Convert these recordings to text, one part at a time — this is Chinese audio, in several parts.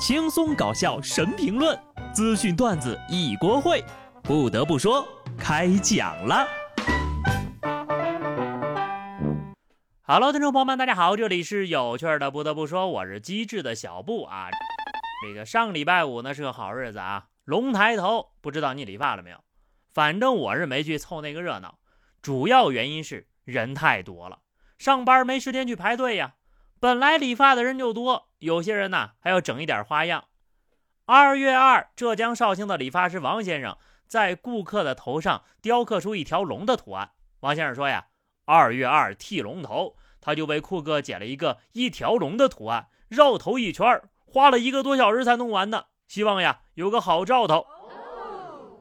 轻松搞笑神评论，资讯段子一锅烩。不得不说，开讲了。Hello，听众朋友们，大家好，这里是有趣的。不得不说，我是机智的小布啊。这个上礼拜五呢是个好日子啊，龙抬头，不知道你理发了没有？反正我是没去凑那个热闹，主要原因是人太多了，上班没时间去排队呀。本来理发的人就多，有些人呢还要整一点花样。二月二，浙江绍兴的理发师王先生在顾客的头上雕刻出一条龙的图案。王先生说呀：“二月二剃龙头，他就为顾客剪了一个一条龙的图案，绕头一圈，花了一个多小时才弄完的。希望呀有个好兆头。”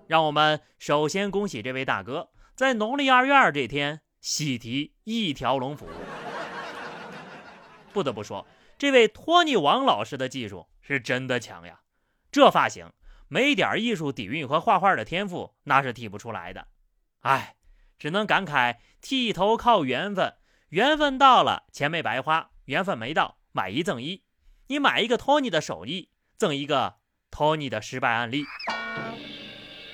让我们首先恭喜这位大哥，在农历二月二这天喜提一条龙服务。不得不说，这位托尼王老师的技术是真的强呀！这发型没点艺术底蕴和画画的天赋，那是剃不出来的。哎，只能感慨剃头靠缘分，缘分到了钱没白花，缘分没到买一赠一。你买一个托尼的手艺，赠一个托尼的失败案例。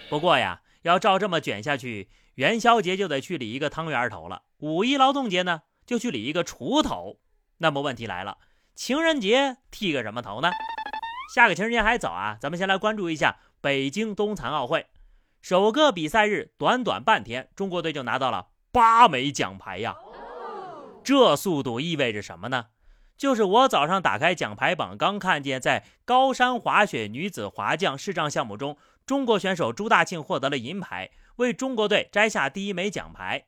不过呀，要照这么卷下去，元宵节就得去理一个汤圆头了，五一劳动节呢就去理一个锄头。那么问题来了，情人节剃个什么头呢？下个情人节还早啊，咱们先来关注一下北京冬残奥会，首个比赛日短短半天，中国队就拿到了八枚奖牌呀！这速度意味着什么呢？就是我早上打开奖牌榜，刚看见在高山滑雪女子滑降视障项目中，中国选手朱大庆获得了银牌，为中国队摘下第一枚奖牌。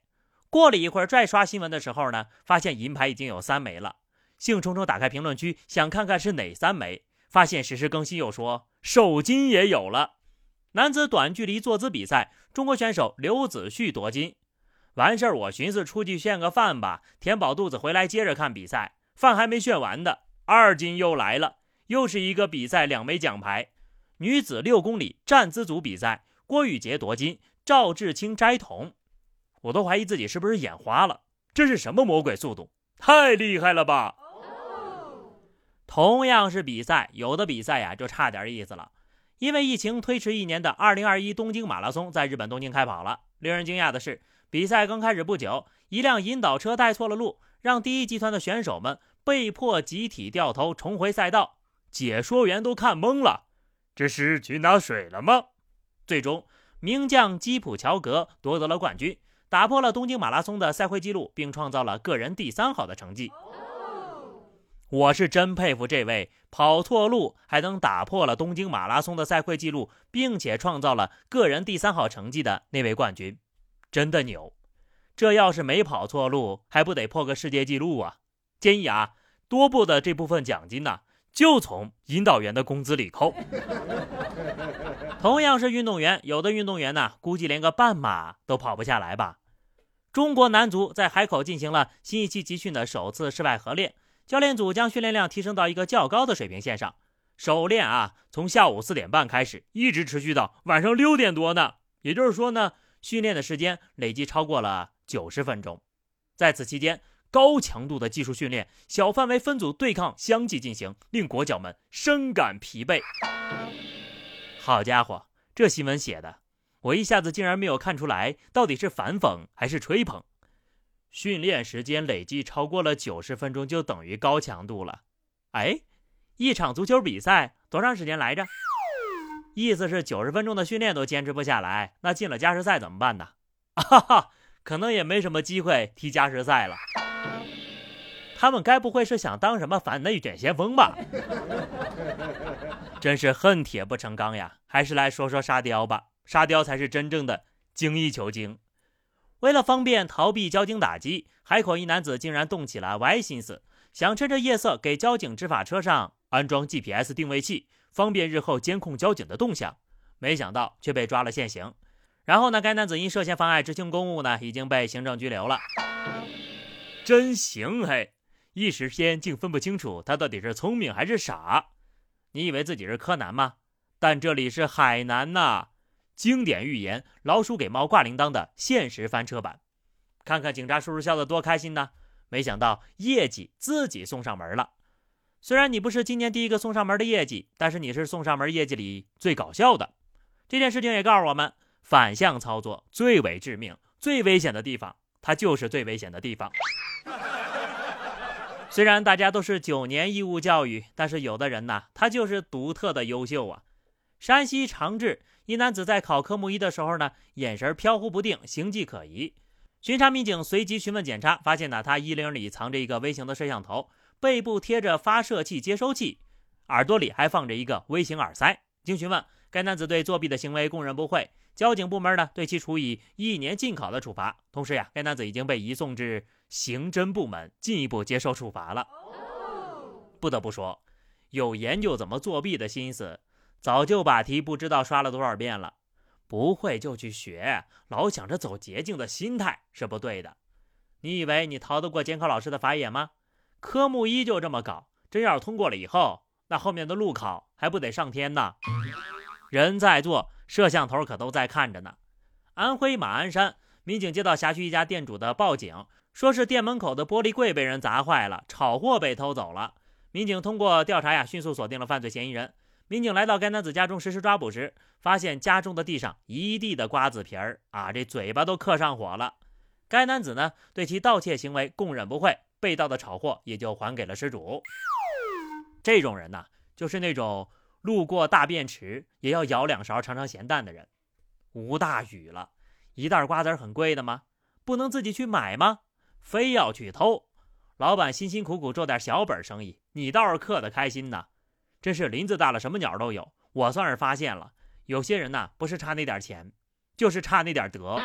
过了一会儿，再刷新闻的时候呢，发现银牌已经有三枚了。兴冲冲打开评论区，想看看是哪三枚，发现实时更新又说首金也有了。男子短距离坐姿比赛，中国选手刘子旭夺金。完事儿，我寻思出去炫个饭吧，填饱肚子回来接着看比赛。饭还没炫完的，二金又来了，又是一个比赛两枚奖牌。女子六公里站姿组比赛，郭雨洁夺金，赵志清摘铜。我都怀疑自己是不是眼花了，这是什么魔鬼速度？太厉害了吧！同样是比赛，有的比赛呀就差点意思了。因为疫情推迟一年的2021东京马拉松在日本东京开跑了。令人惊讶的是，比赛刚开始不久，一辆引导车带错了路，让第一集团的选手们被迫集体掉头重回赛道。解说员都看懵了，这是去拿水了吗？最终，名将基普乔格夺得了冠军。打破了东京马拉松的赛会纪录，并创造了个人第三好的成绩。我是真佩服这位跑错路还能打破了东京马拉松的赛会纪录，并且创造了个人第三好成绩的那位冠军，真的牛！这要是没跑错路，还不得破个世界纪录啊？建议啊，多布的这部分奖金呢，就从引导员的工资里扣。同样是运动员，有的运动员呢，估计连个半马都跑不下来吧。中国男足在海口进行了新一期集训的首次室外合练，教练组将训练量提升到一个较高的水平线上。首练啊，从下午四点半开始，一直持续到晚上六点多呢。也就是说呢，训练的时间累计超过了九十分钟。在此期间，高强度的技术训练、小范围分组对抗相继进行，令国脚们深感疲惫。好家伙，这新闻写的，我一下子竟然没有看出来到底是反讽还是吹捧。训练时间累计超过了九十分钟，就等于高强度了。哎，一场足球比赛多长时间来着？意思是九十分钟的训练都坚持不下来，那进了加时赛怎么办呢？哈哈，可能也没什么机会踢加时赛了。他们该不会是想当什么反内卷先锋吧？真是恨铁不成钢呀！还是来说说沙雕吧，沙雕才是真正的精益求精。为了方便逃避交警打击，海口一男子竟然动起了歪心思，想趁着夜色给交警执法车上安装 GPS 定位器，方便日后监控交警的动向。没想到却被抓了现行。然后呢，该男子因涉嫌妨碍执行公务呢，已经被行政拘留了。真行嘿！一时间竟分不清楚他到底是聪明还是傻。你以为自己是柯南吗？但这里是海南呐！经典寓言“老鼠给猫挂铃铛”的现实翻车版。看看警察叔叔笑得多开心呢！没想到业绩自己送上门了。虽然你不是今年第一个送上门的业绩，但是你是送上门业绩里最搞笑的。这件事情也告诉我们，反向操作最为致命、最危险的地方，它就是最危险的地方。虽然大家都是九年义务教育，但是有的人呢，他就是独特的优秀啊。山西长治一男子在考科目一的时候呢，眼神飘忽不定，形迹可疑。巡查民警随即询问检查，发现呢，他衣领里藏着一个微型的摄像头，背部贴着发射器接收器，耳朵里还放着一个微型耳塞。经询问，该男子对作弊的行为供认不讳。交警部门呢，对其处以一年禁考的处罚。同时呀，该男子已经被移送至刑侦部门，进一步接受处罚了。不得不说，有研究怎么作弊的心思，早就把题不知道刷了多少遍了。不会就去学，老想着走捷径的心态是不对的。你以为你逃得过监考老师的法眼吗？科目一就这么搞，真要是通过了以后，那后面的路考还不得上天呢？人在做。摄像头可都在看着呢。安徽马鞍山民警接到辖区一家店主的报警，说是店门口的玻璃柜被人砸坏了，炒货被偷走了。民警通过调查呀，迅速锁定了犯罪嫌疑人。民警来到该男子家中实施抓捕时，发现家中的地上一地的瓜子皮儿啊，这嘴巴都刻上火了。该男子呢，对其盗窃行为供认不讳，被盗的炒货也就还给了失主。这种人呢，就是那种。路过大便池也要舀两勺尝尝咸淡的人，吴大宇了。一袋瓜子很贵的吗？不能自己去买吗？非要去偷？老板辛辛苦苦做点小本生意，你倒是嗑得开心呢。真是林子大了，什么鸟都有。我算是发现了，有些人呐，不是差那点钱，就是差那点德。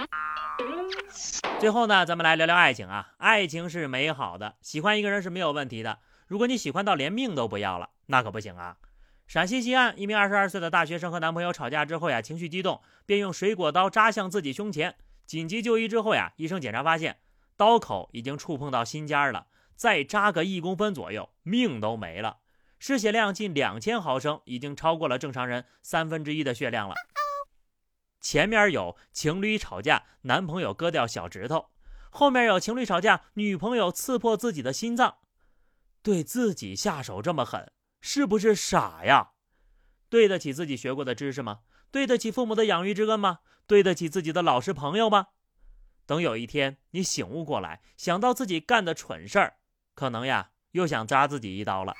最后呢，咱们来聊聊爱情啊。爱情是美好的，喜欢一个人是没有问题的。如果你喜欢到连命都不要了，那可不行啊。陕西西安一名二十二岁的大学生和男朋友吵架之后呀，情绪激动，便用水果刀扎向自己胸前。紧急就医之后呀，医生检查发现刀口已经触碰到心尖了，再扎个一公分左右，命都没了。失血量近两千毫升，已经超过了正常人三分之一的血量了。前面有情侣吵架，男朋友割掉小指头；后面有情侣吵架，女朋友刺破自己的心脏，对自己下手这么狠。是不是傻呀？对得起自己学过的知识吗？对得起父母的养育之恩吗？对得起自己的老师朋友吗？等有一天你醒悟过来，想到自己干的蠢事儿，可能呀又想扎自己一刀了。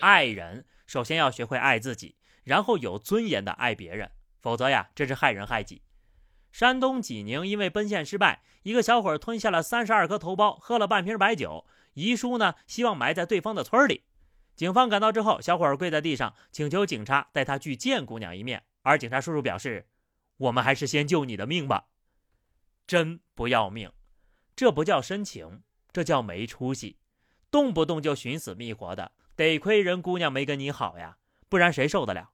爱人首先要学会爱自己，然后有尊严的爱别人，否则呀这是害人害己。山东济宁因为奔现失败，一个小伙吞下了三十二颗头孢，喝了半瓶白酒，遗书呢希望埋在对方的村里。警方赶到之后，小伙跪在地上，请求警察带他去见姑娘一面。而警察叔叔表示：“我们还是先救你的命吧。”真不要命，这不叫深情，这叫没出息。动不动就寻死觅活的，得亏人姑娘没跟你好呀，不然谁受得了？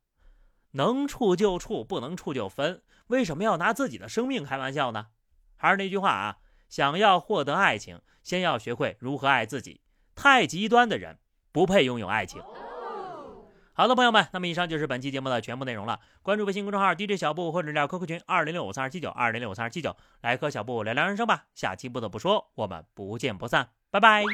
能处就处，不能处就分。为什么要拿自己的生命开玩笑呢？还是那句话啊，想要获得爱情，先要学会如何爱自己。太极端的人。不配拥有爱情。好的，朋友们，那么以上就是本期节目的全部内容了。关注微信公众号 DJ 小布或者聊 QQ 群二零六五三二七九二零六五三二七九，来和小布聊聊人生吧。下期不得不说，我们不见不散，拜拜。